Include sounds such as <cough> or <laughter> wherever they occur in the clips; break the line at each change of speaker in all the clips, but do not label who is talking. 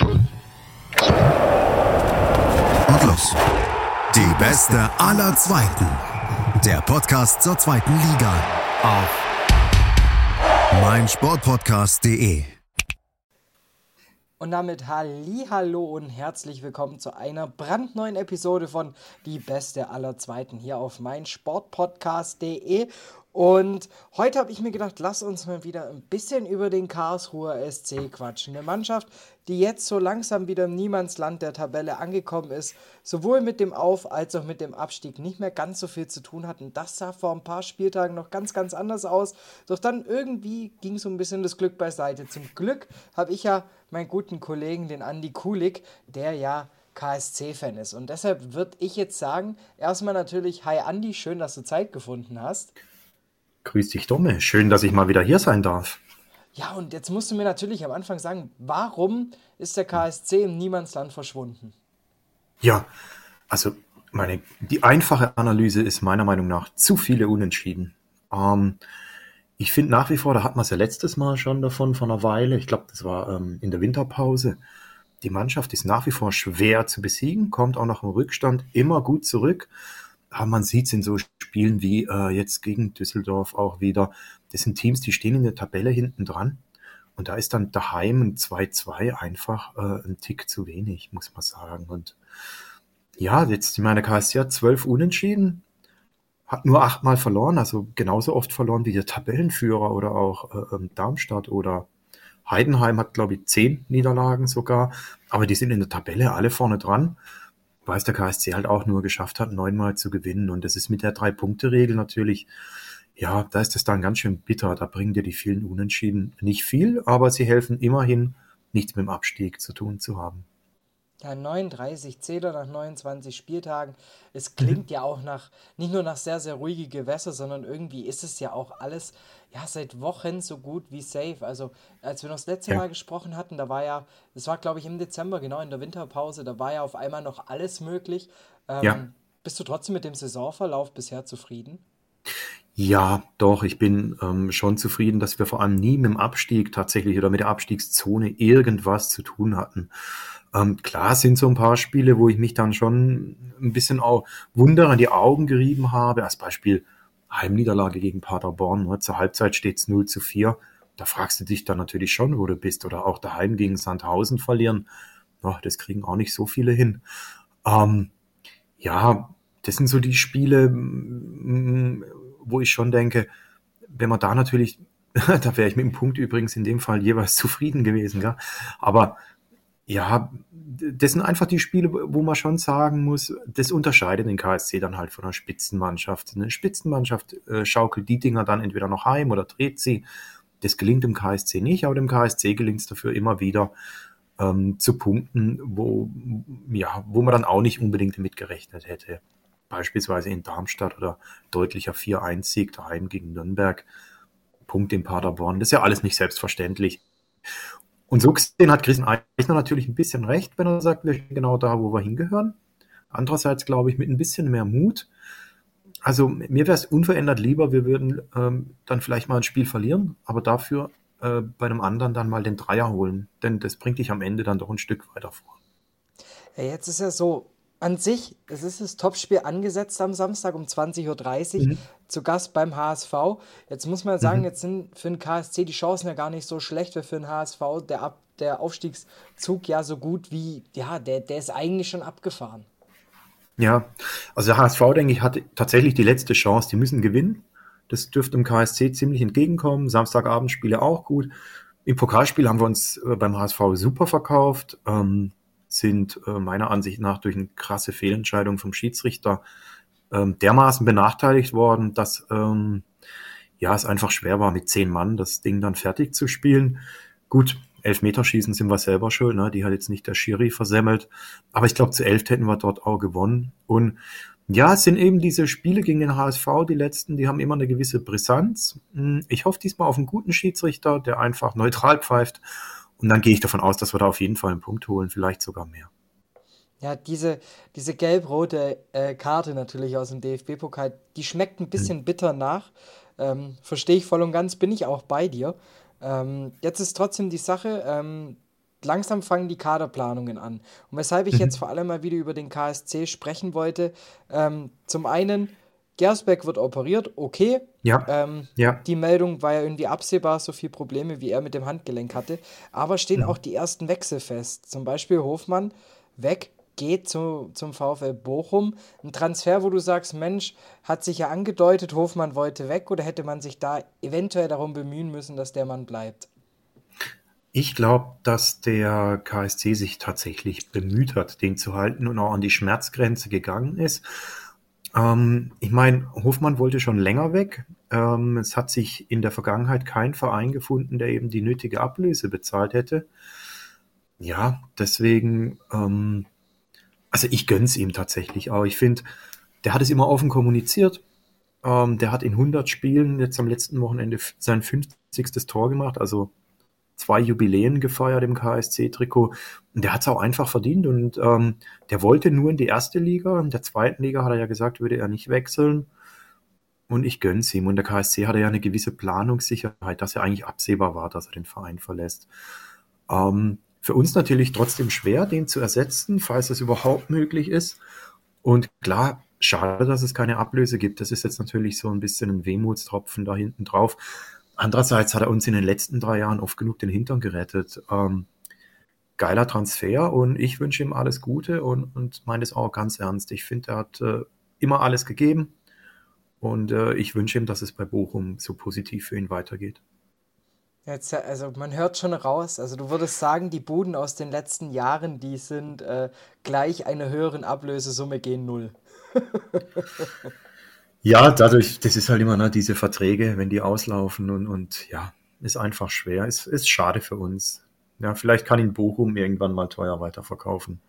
Und los. Die beste aller Zweiten. Der Podcast zur zweiten Liga. Auf meinsportpodcast.de.
Und damit Hallo und herzlich willkommen zu einer brandneuen Episode von Die Beste aller Zweiten hier auf meinsportpodcast.de. Und heute habe ich mir gedacht, lass uns mal wieder ein bisschen über den Karlsruher SC quatschen. Eine Mannschaft, die jetzt so langsam wieder im Niemandsland der Tabelle angekommen ist, sowohl mit dem Auf- als auch mit dem Abstieg nicht mehr ganz so viel zu tun hatten. Das sah vor ein paar Spieltagen noch ganz, ganz anders aus. Doch dann irgendwie ging so ein bisschen das Glück beiseite. Zum Glück habe ich ja meinen guten Kollegen, den Andi Kulik, der ja KSC-Fan ist. Und deshalb würde ich jetzt sagen, erstmal natürlich, hi Andi, schön, dass du Zeit gefunden hast.
Grüß dich, Domme. Schön, dass ich mal wieder hier sein darf.
Ja, und jetzt musst du mir natürlich am Anfang sagen, warum ist der KSC im Niemandsland verschwunden?
Ja, also meine, die einfache Analyse ist meiner Meinung nach zu viele Unentschieden. Ähm, ich finde nach wie vor, da hat man es ja letztes Mal schon davon, vor einer Weile, ich glaube, das war ähm, in der Winterpause, die Mannschaft ist nach wie vor schwer zu besiegen, kommt auch nach dem Rückstand immer gut zurück aber man sieht es in so Spielen wie äh, jetzt gegen Düsseldorf auch wieder. Das sind Teams, die stehen in der Tabelle hinten dran. Und da ist dann daheim ein 2-2 einfach äh, ein Tick zu wenig, muss man sagen. Und ja, jetzt, ich meine, KSC hat zwölf Unentschieden, hat nur achtmal verloren, also genauso oft verloren wie der Tabellenführer oder auch äh, ähm, Darmstadt oder Heidenheim hat, glaube ich, zehn Niederlagen sogar. Aber die sind in der Tabelle alle vorne dran weil es der KSC halt auch nur geschafft hat, neunmal zu gewinnen. Und das ist mit der Drei-Punkte-Regel natürlich, ja, da ist das dann ganz schön bitter. Da bringen dir die vielen Unentschieden nicht viel, aber sie helfen immerhin, nichts mit dem Abstieg zu tun zu haben.
Ja, 39 Zähler nach 29 Spieltagen. Es klingt mhm. ja auch nach, nicht nur nach sehr, sehr ruhige Gewässer, sondern irgendwie ist es ja auch alles, ja, seit Wochen so gut wie safe. Also, als wir noch das letzte ja. Mal gesprochen hatten, da war ja, das war glaube ich im Dezember, genau in der Winterpause, da war ja auf einmal noch alles möglich. Ähm, ja. Bist du trotzdem mit dem Saisonverlauf bisher zufrieden?
Ja, doch, ich bin ähm, schon zufrieden, dass wir vor allem nie mit dem Abstieg tatsächlich oder mit der Abstiegszone irgendwas zu tun hatten. Ähm, klar sind so ein paar Spiele, wo ich mich dann schon ein bisschen auch Wunder an die Augen gerieben habe. Als Beispiel Heimniederlage gegen Paderborn. Ne? Zur Halbzeit steht es 0 zu 4. Da fragst du dich dann natürlich schon, wo du bist. Oder auch daheim gegen Sandhausen verlieren. Oh, das kriegen auch nicht so viele hin. Ähm, ja, das sind so die Spiele, wo ich schon denke, wenn man da natürlich, <laughs> da wäre ich mit dem Punkt übrigens in dem Fall jeweils zufrieden gewesen, gell? aber ja, das sind einfach die Spiele, wo man schon sagen muss, das unterscheidet den KSC dann halt von einer Spitzenmannschaft. Eine Spitzenmannschaft äh, schaukelt die Dinger dann entweder noch heim oder dreht sie. Das gelingt dem KSC nicht, aber dem KSC gelingt es dafür immer wieder ähm, zu punkten, wo, ja, wo man dann auch nicht unbedingt mitgerechnet hätte. Beispielsweise in Darmstadt oder deutlicher 4-1-Sieg daheim gegen Nürnberg. Punkt in Paderborn. Das ist ja alles nicht selbstverständlich. Und so gesehen hat Christian Eichner natürlich ein bisschen recht, wenn er sagt, wir sind genau da, wo wir hingehören. Andererseits glaube ich mit ein bisschen mehr Mut. Also mir wäre es unverändert lieber, wir würden ähm, dann vielleicht mal ein Spiel verlieren, aber dafür äh, bei einem anderen dann mal den Dreier holen. Denn das bringt dich am Ende dann doch ein Stück weiter vor.
Ja, jetzt ist ja so, an sich, es ist das Topspiel angesetzt am Samstag um 20.30 Uhr mhm. zu Gast beim HSV. Jetzt muss man sagen, mhm. jetzt sind für den KSC die Chancen ja gar nicht so schlecht, weil für den HSV der, Ab der Aufstiegszug ja so gut wie, ja, der, der ist eigentlich schon abgefahren.
Ja, also der HSV, denke ich, hat tatsächlich die letzte Chance. Die müssen gewinnen. Das dürfte dem KSC ziemlich entgegenkommen. Samstagabendspiele auch gut. Im Pokalspiel haben wir uns äh, beim HSV super verkauft. Ähm, sind äh, meiner Ansicht nach durch eine krasse Fehlentscheidung vom Schiedsrichter ähm, dermaßen benachteiligt worden, dass ähm, ja es einfach schwer war, mit zehn Mann das Ding dann fertig zu spielen. Gut, Elfmeterschießen sind wir selber schön, ne? die hat jetzt nicht der Schiri versemmelt, aber ich glaube, zu elf hätten wir dort auch gewonnen. Und ja, es sind eben diese Spiele gegen den HSV, die letzten, die haben immer eine gewisse Brisanz. Hm, ich hoffe diesmal auf einen guten Schiedsrichter, der einfach neutral pfeift und dann gehe ich davon aus, dass wir da auf jeden Fall einen Punkt holen, vielleicht sogar mehr.
Ja, diese, diese gelb-rote äh, Karte natürlich aus dem DFB-Pokal, die schmeckt ein bisschen hm. bitter nach. Ähm, Verstehe ich voll und ganz, bin ich auch bei dir. Ähm, jetzt ist trotzdem die Sache, ähm, langsam fangen die Kaderplanungen an. Und weshalb ich mhm. jetzt vor allem mal wieder über den KSC sprechen wollte, ähm, zum einen, Gersbeck wird operiert, okay.
Ja.
Ähm,
ja.
Die Meldung war ja irgendwie absehbar, so viele Probleme, wie er mit dem Handgelenk hatte. Aber stehen mhm. auch die ersten Wechsel fest. Zum Beispiel Hofmann weg, geht zu, zum VfL Bochum. Ein Transfer, wo du sagst, Mensch, hat sich ja angedeutet, Hofmann wollte weg oder hätte man sich da eventuell darum bemühen müssen, dass der Mann bleibt?
Ich glaube, dass der KSC sich tatsächlich bemüht hat, den zu halten und auch an die Schmerzgrenze gegangen ist. Ähm, ich meine, Hofmann wollte schon länger weg. Ähm, es hat sich in der Vergangenheit kein Verein gefunden, der eben die nötige Ablöse bezahlt hätte. Ja, deswegen, ähm, also ich gönn's ihm tatsächlich auch. Ich finde, der hat es immer offen kommuniziert. Ähm, der hat in 100 Spielen jetzt am letzten Wochenende sein 50. Tor gemacht, also zwei Jubiläen gefeiert im KSC-Trikot. Und der hat es auch einfach verdient und ähm, der wollte nur in die erste Liga. In der zweiten Liga hat er ja gesagt, würde er nicht wechseln. Und ich gönn's ihm. Und der KSC hatte ja eine gewisse Planungssicherheit, dass er eigentlich absehbar war, dass er den Verein verlässt. Ähm, für uns natürlich trotzdem schwer, den zu ersetzen, falls das überhaupt möglich ist. Und klar, schade, dass es keine Ablöse gibt. Das ist jetzt natürlich so ein bisschen ein Wehmutstropfen da hinten drauf. Andererseits hat er uns in den letzten drei Jahren oft genug den Hintern gerettet. Ähm, geiler Transfer und ich wünsche ihm alles Gute und, und meine es auch ganz ernst. Ich finde, er hat äh, immer alles gegeben und äh, ich wünsche ihm, dass es bei Bochum so positiv für ihn weitergeht.
Jetzt, also man hört schon raus, also du würdest sagen, die Buden aus den letzten Jahren, die sind äh, gleich einer höheren Ablösesumme gehen null. <laughs>
Ja, dadurch, das ist halt immer ne, diese Verträge, wenn die auslaufen und, und ja, ist einfach schwer. Ist, ist schade für uns. Ja, vielleicht kann ihn Bochum irgendwann mal teuer weiterverkaufen.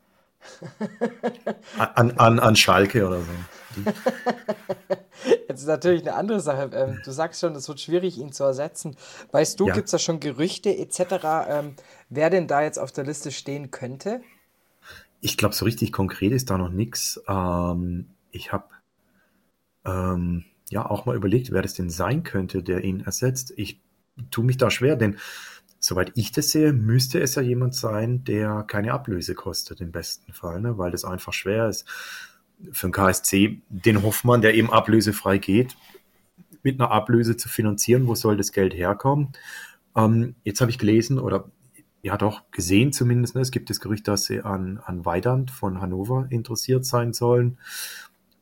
<laughs> An, an, an Schalke oder so.
Jetzt ist natürlich eine andere Sache. Ähm, du sagst schon, es wird schwierig, ihn zu ersetzen. Weißt du, ja. gibt es da schon Gerüchte etc., ähm, wer denn da jetzt auf der Liste stehen könnte?
Ich glaube, so richtig konkret ist da noch nichts. Ähm, ich habe ähm, ja auch mal überlegt, wer das denn sein könnte, der ihn ersetzt. Ich tue mich da schwer, denn soweit ich das sehe, müsste es ja jemand sein, der keine Ablöse kostet im besten Fall, ne? weil das einfach schwer ist für den KSC, den Hoffmann, der eben ablösefrei geht, mit einer Ablöse zu finanzieren. Wo soll das Geld herkommen? Ähm, jetzt habe ich gelesen oder ja doch gesehen zumindest, ne? es gibt das Gerücht, dass sie an, an Weidand von Hannover interessiert sein sollen.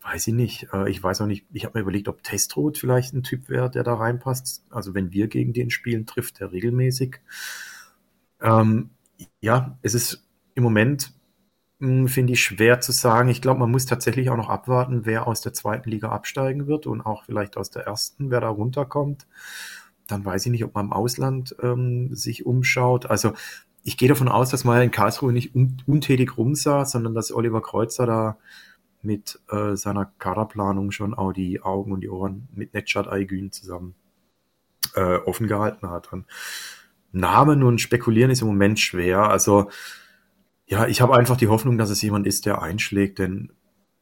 Weiß ich nicht. Äh, ich weiß auch nicht. Ich habe mir überlegt, ob Testrot vielleicht ein Typ wäre, der da reinpasst. Also wenn wir gegen den spielen, trifft er regelmäßig. Ähm, ja, es ist im Moment, hm, finde ich, schwer zu sagen. Ich glaube, man muss tatsächlich auch noch abwarten, wer aus der zweiten Liga absteigen wird und auch vielleicht aus der ersten, wer da runterkommt. Dann weiß ich nicht, ob man im Ausland ähm, sich umschaut. Also ich gehe davon aus, dass man in Karlsruhe nicht un untätig rumsah, sondern dass Oliver Kreuzer da mit äh, seiner Kaderplanung schon auch die Augen und die Ohren mit Netschat Aygün zusammen äh, offen gehalten hat. Und Namen und Spekulieren ist im Moment schwer. Also ja, ich habe einfach die Hoffnung, dass es jemand ist, der einschlägt, denn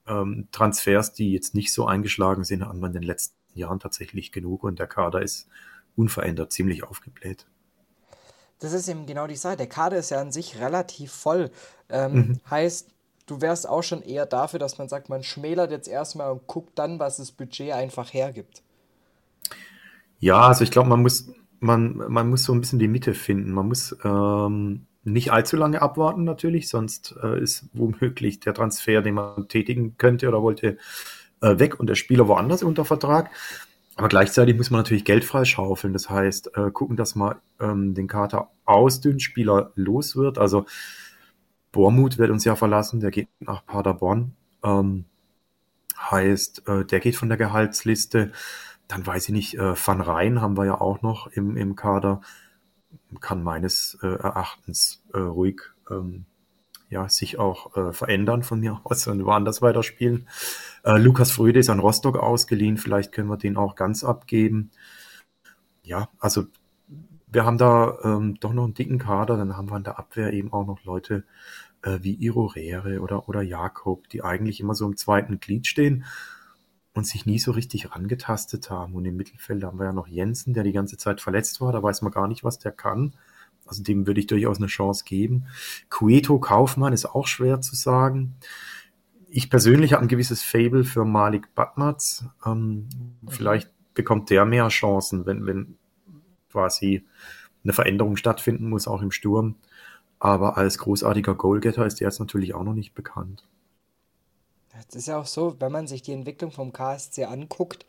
ähm, Transfers, die jetzt nicht so eingeschlagen sind, haben wir in den letzten Jahren tatsächlich genug und der Kader ist unverändert ziemlich aufgebläht.
Das ist eben genau die Sache. Der Kader ist ja an sich relativ voll. Ähm, mhm. Heißt, du wärst auch schon eher dafür, dass man sagt, man schmälert jetzt erstmal und guckt dann, was das Budget einfach hergibt.
Ja, also ich glaube, man muss, man, man muss so ein bisschen die Mitte finden. Man muss ähm, nicht allzu lange abwarten natürlich, sonst äh, ist womöglich der Transfer, den man tätigen könnte oder wollte, äh, weg und der Spieler woanders unter Vertrag. Aber gleichzeitig muss man natürlich Geld freischaufeln. Das heißt, äh, gucken, dass man ähm, den Kater ausdünnt, Spieler los wird. Also Bormuth wird uns ja verlassen, der geht nach Paderborn. Ähm, heißt, äh, der geht von der Gehaltsliste. Dann weiß ich nicht, äh, Van Rijn haben wir ja auch noch im, im Kader. Kann meines äh, Erachtens äh, ruhig ähm, ja, sich auch äh, verändern von mir aus und woanders weiterspielen. Äh, Lukas Fröde ist an Rostock ausgeliehen, vielleicht können wir den auch ganz abgeben. Ja, also wir haben da ähm, doch noch einen dicken Kader, dann haben wir in der Abwehr eben auch noch Leute äh, wie Irorere oder, oder Jakob, die eigentlich immer so im zweiten Glied stehen und sich nie so richtig rangetastet haben. Und im Mittelfeld haben wir ja noch Jensen, der die ganze Zeit verletzt war, da weiß man gar nicht, was der kann. Also dem würde ich durchaus eine Chance geben. Cueto Kaufmann ist auch schwer zu sagen. Ich persönlich habe ein gewisses Fable für Malik Batmatz. Ähm. Vielleicht bekommt der mehr Chancen, wenn, wenn quasi eine Veränderung stattfinden muss, auch im Sturm. Aber als großartiger Goalgetter ist der jetzt natürlich auch noch nicht bekannt.
Es ist ja auch so, wenn man sich die Entwicklung vom KSC anguckt,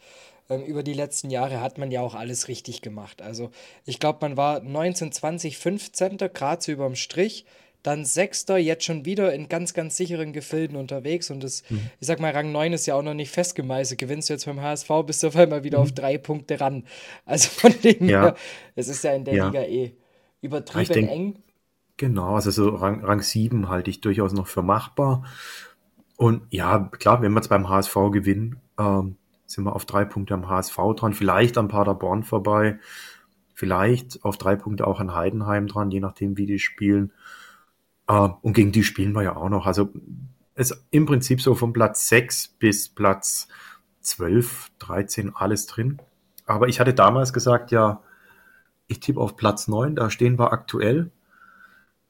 ähm, über die letzten Jahre hat man ja auch alles richtig gemacht. Also ich glaube, man war 19, 20, 15. gerade so überm Strich, dann Sechster, jetzt schon wieder in ganz, ganz sicheren Gefilden unterwegs. Und das, mhm. ich sag mal, Rang 9 ist ja auch noch nicht festgemeißelt. Gewinnst du jetzt beim HSV, bist du auf einmal wieder mhm. auf drei Punkte ran. Also von dem ja. her, es ist ja in der ja. Liga eh übertrieben denk, eng.
Genau, also so Rang, Rang 7 halte ich durchaus noch für machbar. Und ja, klar, wenn wir jetzt beim HSV gewinnen, ähm, sind wir auf drei Punkte am HSV dran, vielleicht am Paderborn vorbei, vielleicht auf drei Punkte auch an Heidenheim dran, je nachdem, wie die spielen. Uh, und gegen die spielen wir ja auch noch. Also ist im Prinzip so von Platz 6 bis Platz 12, 13 alles drin. Aber ich hatte damals gesagt, ja, ich tippe auf Platz 9, da stehen wir aktuell.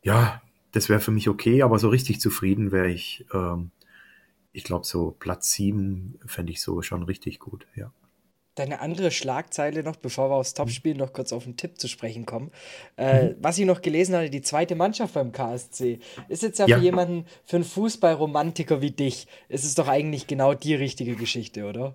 Ja, das wäre für mich okay, aber so richtig zufrieden wäre ich. Ähm, ich glaube, so Platz 7 fände ich so schon richtig gut, ja
deine andere Schlagzeile noch, bevor wir aufs Topspiel noch kurz auf den Tipp zu sprechen kommen. Äh, mhm. Was ich noch gelesen hatte, die zweite Mannschaft beim KSC, ist jetzt ja, ja. für jemanden, für einen Fußballromantiker wie dich, ist es doch eigentlich genau die richtige Geschichte, oder?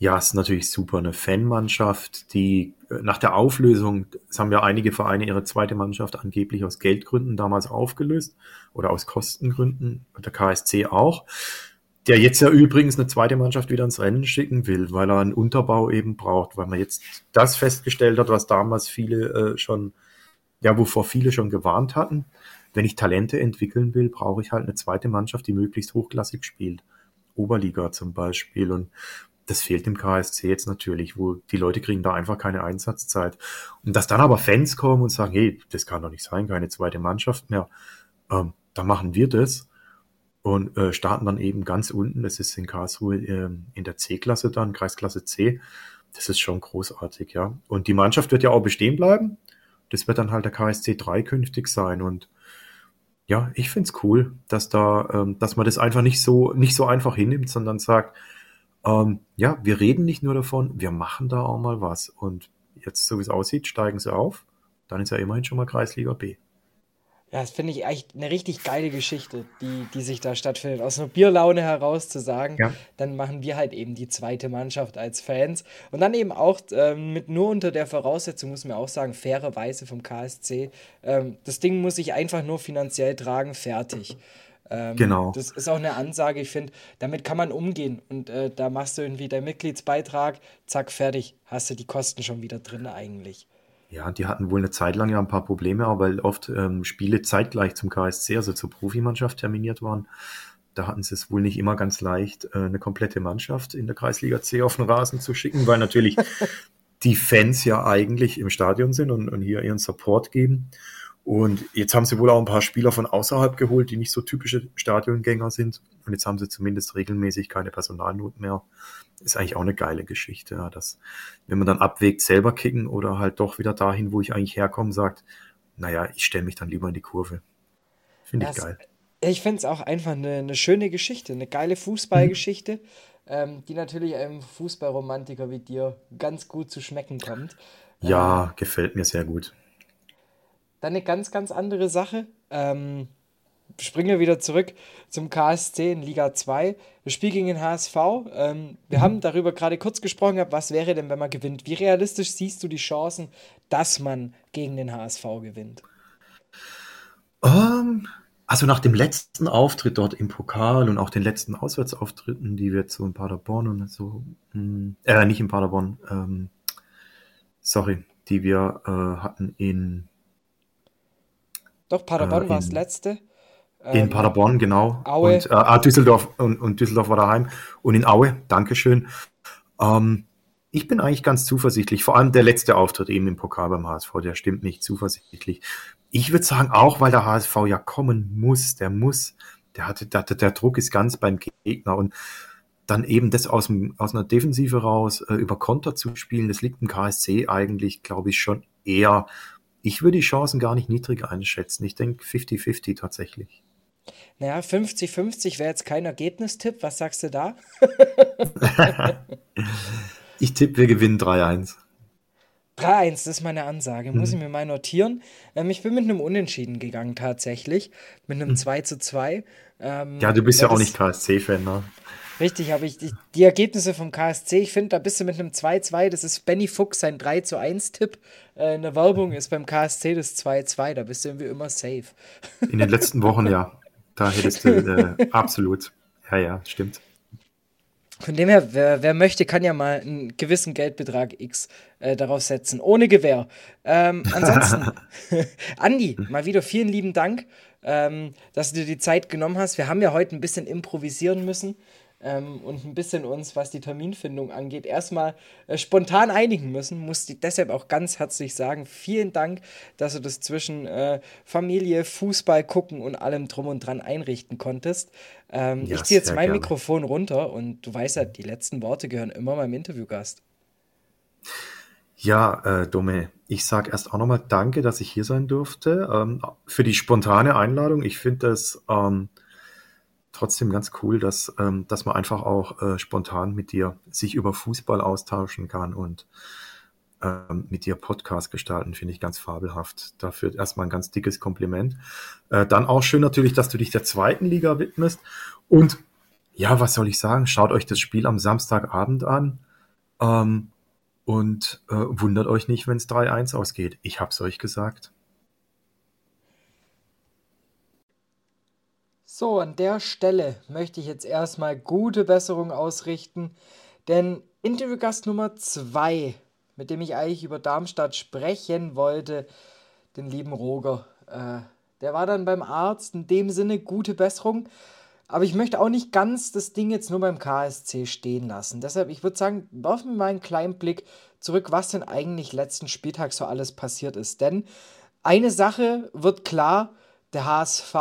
Ja, ist natürlich super. Eine Fanmannschaft, die äh, nach der Auflösung, es haben ja einige Vereine ihre zweite Mannschaft angeblich aus Geldgründen damals aufgelöst oder aus Kostengründen, der KSC auch der jetzt ja übrigens eine zweite Mannschaft wieder ins Rennen schicken will, weil er einen Unterbau eben braucht, weil man jetzt das festgestellt hat, was damals viele äh, schon, ja, wovor viele schon gewarnt hatten. Wenn ich Talente entwickeln will, brauche ich halt eine zweite Mannschaft, die möglichst hochklassig spielt. Oberliga zum Beispiel. Und das fehlt dem KSC jetzt natürlich, wo die Leute kriegen da einfach keine Einsatzzeit. Und dass dann aber Fans kommen und sagen, hey, das kann doch nicht sein, keine zweite Mannschaft mehr, ähm, dann machen wir das und äh, starten dann eben ganz unten. Das ist in Karlsruhe äh, in der C-Klasse dann, Kreisklasse C. Das ist schon großartig, ja. Und die Mannschaft wird ja auch bestehen bleiben. Das wird dann halt der KSC 3 künftig sein. Und ja, ich find's cool, dass da, ähm, dass man das einfach nicht so, nicht so einfach hinnimmt, sondern sagt, ähm, ja, wir reden nicht nur davon, wir machen da auch mal was. Und jetzt, so wie es aussieht, steigen sie auf. Dann ist ja immerhin schon mal Kreisliga B.
Ja, das finde ich echt eine richtig geile Geschichte, die, die sich da stattfindet. Aus einer Bierlaune heraus zu sagen, ja. dann machen wir halt eben die zweite Mannschaft als Fans. Und dann eben auch ähm, mit nur unter der Voraussetzung, muss man auch sagen, fairerweise vom KSC. Ähm, das Ding muss ich einfach nur finanziell tragen, fertig. Ähm, genau. Das ist auch eine Ansage, ich finde, damit kann man umgehen. Und äh, da machst du irgendwie deinen Mitgliedsbeitrag, zack, fertig. Hast du die Kosten schon wieder drin eigentlich.
Ja, die hatten wohl eine Zeit lang ja ein paar Probleme, aber weil oft ähm, Spiele zeitgleich zum KSC, also zur Profimannschaft terminiert waren. Da hatten sie es wohl nicht immer ganz leicht, äh, eine komplette Mannschaft in der Kreisliga C auf den Rasen zu schicken, weil natürlich <laughs> die Fans ja eigentlich im Stadion sind und, und hier ihren Support geben. Und jetzt haben sie wohl auch ein paar Spieler von außerhalb geholt, die nicht so typische Stadiongänger sind. Und jetzt haben sie zumindest regelmäßig keine Personalnot mehr ist eigentlich auch eine geile Geschichte, ja, dass, wenn man dann abwägt, selber kicken oder halt doch wieder dahin, wo ich eigentlich herkomme, sagt, naja, ich stelle mich dann lieber in die Kurve. Finde ich geil.
Ich finde es auch einfach eine, eine, schöne Geschichte, eine geile Fußballgeschichte, mhm. ähm, die natürlich einem Fußballromantiker wie dir ganz gut zu schmecken kommt.
Ja, ähm, gefällt mir sehr gut.
Dann eine ganz, ganz andere Sache. Ähm, springen wir wieder zurück zum KSC in Liga 2. Das Spiel gegen den HSV. Ähm, wir mhm. haben darüber gerade kurz gesprochen, was wäre denn, wenn man gewinnt? Wie realistisch siehst du die Chancen, dass man gegen den HSV gewinnt?
Um, ähm, also nach dem letzten Auftritt dort im Pokal und auch den letzten Auswärtsauftritten, die wir so in Paderborn und so, hm, äh, nicht in Paderborn, ähm, sorry, die wir äh, hatten in
doch, Paderborn äh, war das letzte.
In ähm, Paderborn, genau. Aue. Und, äh, ah, Düsseldorf und, und, Düsseldorf war daheim. Und in Aue, Dankeschön. Ähm, ich bin eigentlich ganz zuversichtlich. Vor allem der letzte Auftritt eben im Pokal beim HSV, der stimmt nicht zuversichtlich. Ich würde sagen, auch weil der HSV ja kommen muss, der muss, der hatte, der, der Druck ist ganz beim Gegner und dann eben das aus, dem, aus einer Defensive raus äh, über Konter zu spielen, das liegt im KSC eigentlich, glaube ich, schon eher ich würde die Chancen gar nicht niedrig einschätzen. Ich denke 50-50 tatsächlich.
Naja, 50-50 wäre jetzt kein Ergebnistipp. Was sagst du da? <laughs> <laughs>
ich tippe, wir gewinnen 3-1.
3-1, das ist meine Ansage. Muss mhm. ich mir mal notieren. Ähm, ich bin mit einem Unentschieden gegangen, tatsächlich. Mit einem mhm. 2 zu 2.
Ähm, ja, du bist ja auch nicht KSC-Fan, ne?
Richtig, habe ich die, die, Ergebnisse vom KSC. Ich finde, da bist du mit einem 2-2. Das ist Benny Fuchs sein 3 zu 1-Tipp. Äh, in der Werbung ist beim KSC das 2-2. Da bist du irgendwie immer safe.
In den letzten Wochen, ja. Da hättest du äh, absolut. Ja, ja, stimmt.
Von dem her, wer, wer, möchte, kann ja mal einen gewissen Geldbetrag X äh, darauf setzen, ohne Gewähr. Ähm, ansonsten, <laughs> Andi, mal wieder vielen lieben Dank, ähm, dass du dir die Zeit genommen hast. Wir haben ja heute ein bisschen improvisieren müssen ähm, und ein bisschen uns, was die Terminfindung angeht, erstmal äh, spontan einigen müssen. Muss deshalb auch ganz herzlich sagen, vielen Dank, dass du das zwischen äh, Familie, Fußball gucken und allem drum und dran einrichten konntest. Ähm, ja, ich ziehe jetzt mein gerne. Mikrofon runter und du weißt ja, die letzten Worte gehören immer meinem Interviewgast.
Ja, äh, Dome, ich sage erst auch nochmal Danke, dass ich hier sein durfte. Ähm, für die spontane Einladung. Ich finde das ähm, trotzdem ganz cool, dass, ähm, dass man einfach auch äh, spontan mit dir sich über Fußball austauschen kann und ähm, mit dir Podcast gestalten, finde ich ganz fabelhaft. Dafür erstmal ein ganz dickes Kompliment. Äh, dann auch schön natürlich, dass du dich der zweiten Liga widmest. Und ja, was soll ich sagen? Schaut euch das Spiel am Samstagabend an. Ähm, und äh, wundert euch nicht, wenn es 3-1 ausgeht. Ich hab's euch gesagt.
So, an der Stelle möchte ich jetzt erstmal gute Besserung ausrichten, denn Interviewgast Nummer 2, mit dem ich eigentlich über Darmstadt sprechen wollte, den lieben Roger, äh, der war dann beim Arzt, in dem Sinne gute Besserung. Aber ich möchte auch nicht ganz das Ding jetzt nur beim KSC stehen lassen. Deshalb, ich würde sagen, werfen wir mal einen kleinen Blick zurück, was denn eigentlich letzten Spieltag so alles passiert ist. Denn eine Sache wird klar, der HSV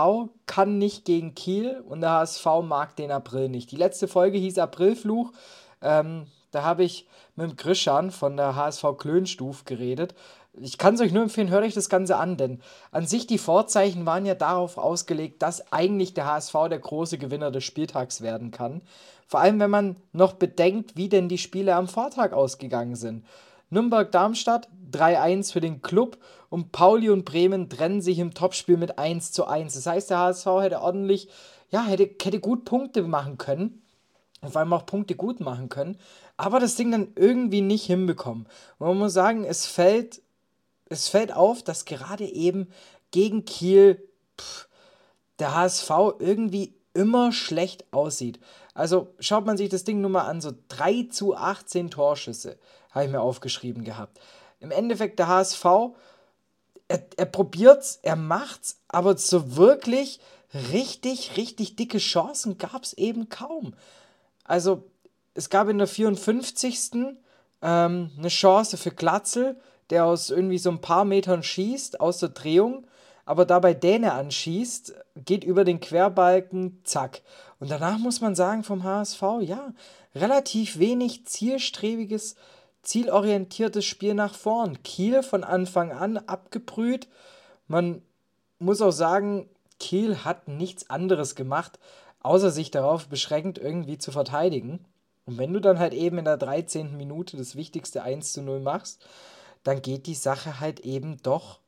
kann nicht gegen Kiel und der HSV mag den April nicht. Die letzte Folge hieß Aprilfluch. Ähm, da habe ich mit dem Grischan von der HSV Klönstuf geredet. Ich kann es euch nur empfehlen, hört euch das Ganze an, denn an sich die Vorzeichen waren ja darauf ausgelegt, dass eigentlich der HSV der große Gewinner des Spieltags werden kann. Vor allem, wenn man noch bedenkt, wie denn die Spiele am Vortag ausgegangen sind. Nürnberg-Darmstadt 3-1 für den Club und Pauli und Bremen trennen sich im Topspiel mit 1 zu 1. Das heißt, der HSV hätte ordentlich, ja, hätte, hätte gut Punkte machen können. Vor allem auch Punkte gut machen können. Aber das Ding dann irgendwie nicht hinbekommen. Und man muss sagen, es fällt, es fällt auf, dass gerade eben gegen Kiel pff, der HSV irgendwie immer schlecht aussieht. Also schaut man sich das Ding nur mal an, so 3 zu 18 Torschüsse habe ich mir aufgeschrieben gehabt. Im Endeffekt der HSV, er, er probiert's, er macht's, aber so wirklich richtig, richtig dicke Chancen gab es eben kaum. Also es gab in der 54. Ähm, eine Chance für Glatzel, der aus irgendwie so ein paar Metern schießt, aus der Drehung, aber dabei Däne anschießt, geht über den Querbalken, zack. Und danach muss man sagen vom HSV, ja, relativ wenig zielstrebiges zielorientiertes Spiel nach vorn. Kiel von Anfang an abgebrüht. Man muss auch sagen, Kiel hat nichts anderes gemacht, außer sich darauf beschränkt, irgendwie zu verteidigen. Und wenn du dann halt eben in der 13. Minute das wichtigste 1 zu 0 machst, dann geht die Sache halt eben doch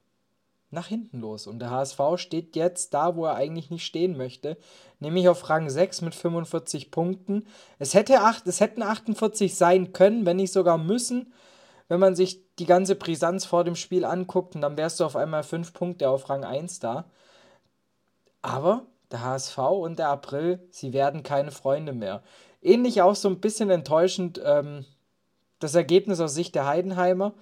nach hinten los. Und der HSV steht jetzt da, wo er eigentlich nicht stehen möchte, nämlich auf Rang 6 mit 45 Punkten. Es, hätte acht, es hätten 48 sein können, wenn nicht sogar müssen, wenn man sich die ganze Brisanz vor dem Spiel anguckt und dann wärst du auf einmal 5 Punkte auf Rang 1 da. Aber der HSV und der April, sie werden keine Freunde mehr. Ähnlich auch so ein bisschen enttäuschend ähm, das Ergebnis aus Sicht der Heidenheimer.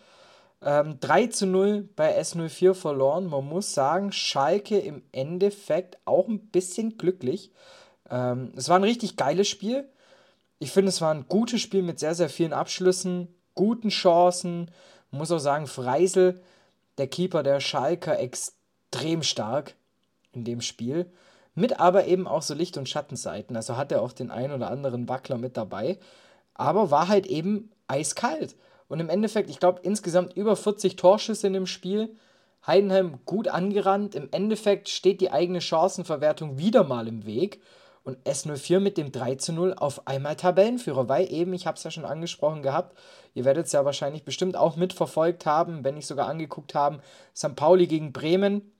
Ähm, 3 zu 0 bei S04 verloren. Man muss sagen, Schalke im Endeffekt auch ein bisschen glücklich. Ähm, es war ein richtig geiles Spiel. Ich finde, es war ein gutes Spiel mit sehr, sehr vielen Abschlüssen, guten Chancen. Man muss auch sagen, Freisel, der Keeper der Schalker, extrem stark in dem Spiel. Mit aber eben auch so Licht- und Schattenseiten. Also hat er auch den einen oder anderen Wackler mit dabei. Aber war halt eben eiskalt. Und im Endeffekt, ich glaube, insgesamt über 40 Torschüsse in dem Spiel Heidenheim gut angerannt. Im Endeffekt steht die eigene Chancenverwertung wieder mal im Weg. Und S04 mit dem 3 zu 0 auf einmal Tabellenführer, weil eben, ich habe es ja schon angesprochen gehabt, ihr werdet es ja wahrscheinlich bestimmt auch mitverfolgt haben, wenn nicht sogar angeguckt haben, St. Pauli gegen Bremen.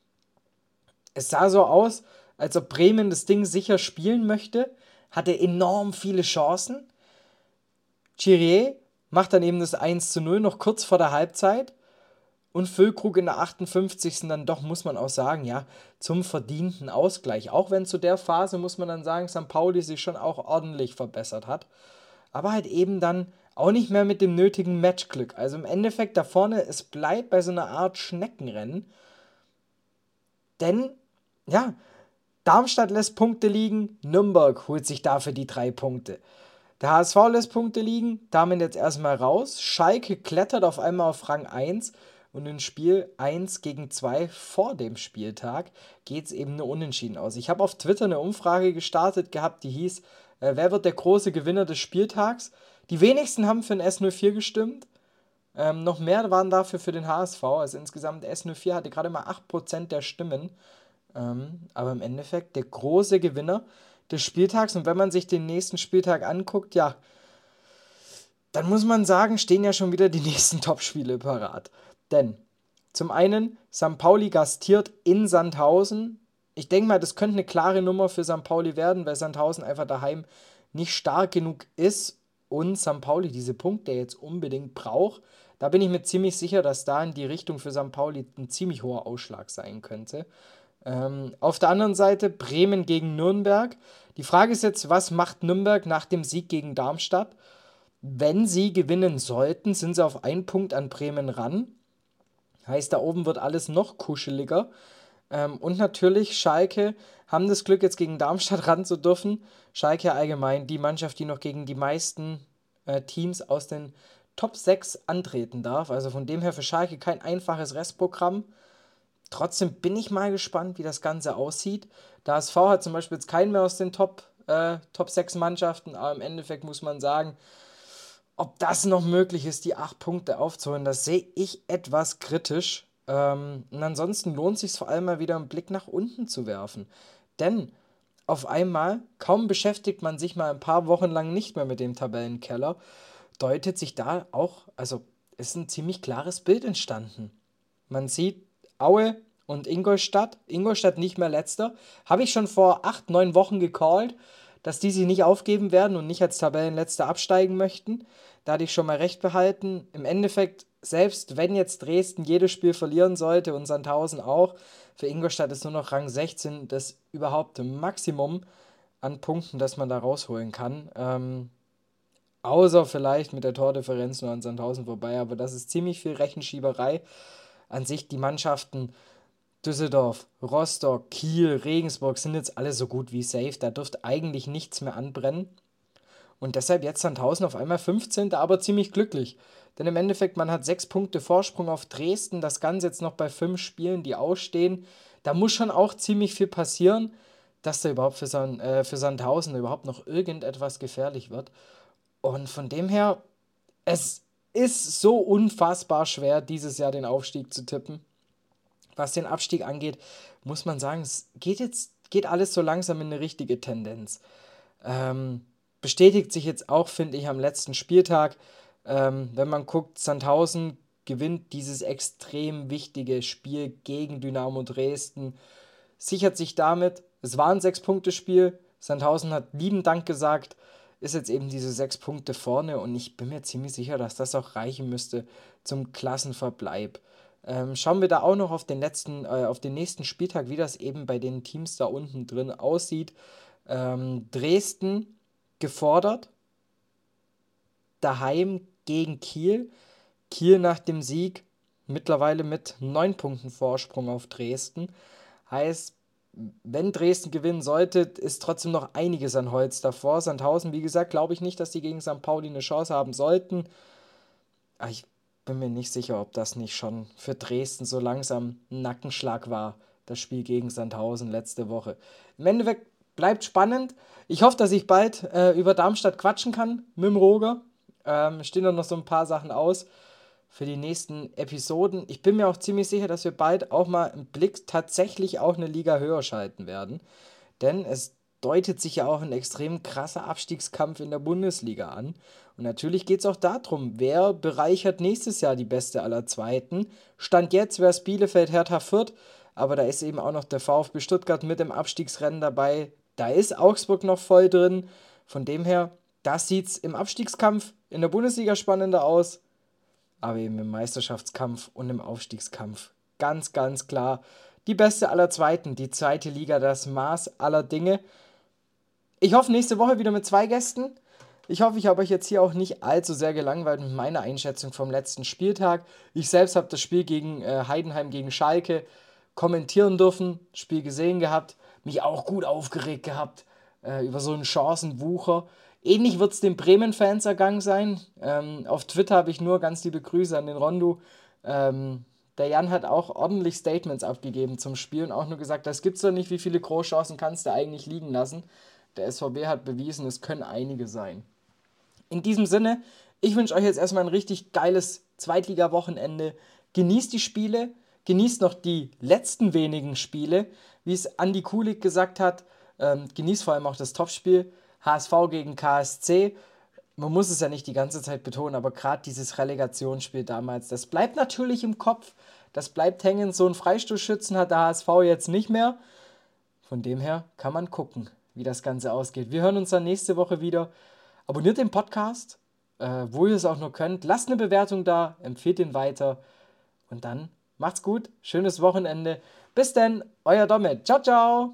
Es sah so aus, als ob Bremen das Ding sicher spielen möchte, hatte enorm viele Chancen. Chirier macht dann eben das 1 zu 0 noch kurz vor der Halbzeit und Füllkrug in der 58. dann doch, muss man auch sagen, ja, zum verdienten Ausgleich. Auch wenn zu der Phase, muss man dann sagen, St. Pauli sich schon auch ordentlich verbessert hat. Aber halt eben dann auch nicht mehr mit dem nötigen Matchglück. Also im Endeffekt da vorne, es bleibt bei so einer Art Schneckenrennen. Denn, ja, Darmstadt lässt Punkte liegen, Nürnberg holt sich dafür die drei Punkte. Der HSV lässt Punkte liegen, damit jetzt erstmal raus. Schalke klettert auf einmal auf Rang 1 und in Spiel 1 gegen 2 vor dem Spieltag geht es eben nur unentschieden aus. Ich habe auf Twitter eine Umfrage gestartet gehabt, die hieß, äh, wer wird der große Gewinner des Spieltags? Die wenigsten haben für den S04 gestimmt. Ähm, noch mehr waren dafür für den HSV. Also insgesamt S04 hatte gerade mal 8% der Stimmen. Ähm, aber im Endeffekt der große Gewinner des Spieltags. Und wenn man sich den nächsten Spieltag anguckt, ja, dann muss man sagen, stehen ja schon wieder die <laughs> nächsten Topspiele parat. Denn zum einen, St. Pauli gastiert in Sandhausen. Ich denke mal, das könnte eine klare Nummer für St. Pauli werden, weil Sandhausen einfach daheim nicht stark genug ist und St. Pauli diese Punkte jetzt unbedingt braucht. Da bin ich mir ziemlich sicher, dass da in die Richtung für St. Pauli ein ziemlich hoher Ausschlag sein könnte. Ähm, auf der anderen Seite Bremen gegen Nürnberg. Die Frage ist jetzt, was macht Nürnberg nach dem Sieg gegen Darmstadt? Wenn sie gewinnen sollten, sind sie auf einen Punkt an Bremen ran. Heißt, da oben wird alles noch kuscheliger. Ähm, und natürlich, Schalke haben das Glück, jetzt gegen Darmstadt <laughs> ran zu dürfen. Schalke allgemein die Mannschaft, die noch gegen die meisten äh, Teams aus den Top 6 antreten darf. Also von dem her für Schalke kein einfaches Restprogramm. Trotzdem bin ich mal gespannt, wie das Ganze aussieht. Der HSV hat zum Beispiel jetzt keinen mehr aus den Top, äh, Top 6 Mannschaften, aber im Endeffekt muss man sagen, ob das noch möglich ist, die acht Punkte aufzuholen, das sehe ich etwas kritisch. Ähm, und ansonsten lohnt sich vor allem mal wieder einen Blick nach unten zu werfen. Denn auf einmal, kaum beschäftigt man sich mal ein paar Wochen lang nicht mehr mit dem Tabellenkeller, deutet sich da auch, also ist ein ziemlich klares Bild entstanden. Man sieht Aue und Ingolstadt, Ingolstadt nicht mehr letzter, habe ich schon vor acht, neun Wochen gecallt dass die sich nicht aufgeben werden und nicht als Tabellenletzter absteigen möchten. Da hatte ich schon mal recht behalten. Im Endeffekt, selbst wenn jetzt Dresden jedes Spiel verlieren sollte und Sandhausen auch, für Ingolstadt ist nur noch Rang 16 das überhaupt Maximum an Punkten, das man da rausholen kann. Ähm, außer vielleicht mit der Tordifferenz nur an Sandhausen vorbei, aber das ist ziemlich viel Rechenschieberei. An sich die Mannschaften Düsseldorf, Rostock, Kiel, Regensburg sind jetzt alle so gut wie safe. Da dürfte eigentlich nichts mehr anbrennen. Und deshalb jetzt Sandhausen auf einmal 15. aber ziemlich glücklich. Denn im Endeffekt, man hat sechs Punkte Vorsprung auf Dresden. Das Ganze jetzt noch bei fünf Spielen, die ausstehen. Da muss schon auch ziemlich viel passieren, dass da überhaupt für, Sand, äh, für Sandhausen überhaupt noch irgendetwas gefährlich wird. Und von dem her, es ist so unfassbar schwer, dieses Jahr den Aufstieg zu tippen was den Abstieg angeht, muss man sagen, es geht jetzt geht alles so langsam in eine richtige Tendenz. Ähm, bestätigt sich jetzt auch, finde ich, am letzten Spieltag. Ähm, wenn man guckt, Sandhausen gewinnt dieses extrem wichtige Spiel gegen Dynamo Dresden, sichert sich damit, es war ein Sechs-Punkte-Spiel, Sandhausen hat lieben Dank gesagt, ist jetzt eben diese sechs Punkte vorne und ich bin mir ziemlich sicher, dass das auch reichen müsste zum Klassenverbleib. Ähm, schauen wir da auch noch auf den letzten, äh, auf den nächsten Spieltag, wie das eben bei den Teams da unten drin aussieht. Ähm, Dresden gefordert, daheim gegen Kiel. Kiel nach dem Sieg mittlerweile mit neun Punkten Vorsprung auf Dresden. Heißt, wenn Dresden gewinnen sollte, ist trotzdem noch einiges an Holz davor. Sandhausen, wie gesagt, glaube ich nicht, dass die gegen St. Pauli eine Chance haben sollten. Aber ich bin mir nicht sicher, ob das nicht schon für Dresden so langsam ein Nackenschlag war, das Spiel gegen Sandhausen letzte Woche. Im Endeffekt bleibt spannend. Ich hoffe, dass ich bald äh, über Darmstadt quatschen kann mit dem Roger. Ähm, stehen noch so ein paar Sachen aus. Für die nächsten Episoden. Ich bin mir auch ziemlich sicher, dass wir bald auch mal im Blick tatsächlich auch eine Liga höher schalten werden. Denn es deutet sich ja auch ein extrem krasser Abstiegskampf in der Bundesliga an. Und natürlich geht es auch darum, wer bereichert nächstes Jahr die Beste aller Zweiten. Stand jetzt wäre es Bielefeld, Hertha, Fürth, aber da ist eben auch noch der VfB Stuttgart mit im Abstiegsrennen dabei. Da ist Augsburg noch voll drin. Von dem her, das sieht es im Abstiegskampf in der Bundesliga spannender aus aber eben im Meisterschaftskampf und im Aufstiegskampf. Ganz, ganz klar die beste aller Zweiten, die zweite Liga, das Maß aller Dinge. Ich hoffe, nächste Woche wieder mit zwei Gästen. Ich hoffe, ich habe euch jetzt hier auch nicht allzu sehr gelangweilt mit meiner Einschätzung vom letzten Spieltag. Ich selbst habe das Spiel gegen äh, Heidenheim gegen Schalke kommentieren dürfen, Spiel gesehen gehabt, mich auch gut aufgeregt gehabt äh, über so einen Chancenwucher. Ähnlich wird es den Bremen-Fans ergangen sein. Ähm, auf Twitter habe ich nur ganz liebe Grüße an den Rondo. Ähm, der Jan hat auch ordentlich Statements abgegeben zum Spiel und auch nur gesagt, das gibt's doch nicht, wie viele Großchancen kannst du eigentlich liegen lassen. Der SVB hat bewiesen, es können einige sein. In diesem Sinne, ich wünsche euch jetzt erstmal ein richtig geiles Zweitliga-Wochenende. Genießt die Spiele, genießt noch die letzten wenigen Spiele. Wie es Andy Kulik gesagt hat, ähm, genießt vor allem auch das Topspiel. HSV gegen KSC. Man muss es ja nicht die ganze Zeit betonen, aber gerade dieses Relegationsspiel damals, das bleibt natürlich im Kopf. Das bleibt hängen. So einen Freistoßschützen hat der HSV jetzt nicht mehr. Von dem her kann man gucken, wie das Ganze ausgeht. Wir hören uns dann nächste Woche wieder. Abonniert den Podcast, äh, wo ihr es auch nur könnt. Lasst eine Bewertung da, empfehlt ihn weiter. Und dann macht's gut. Schönes Wochenende. Bis dann, euer Domme. Ciao, ciao.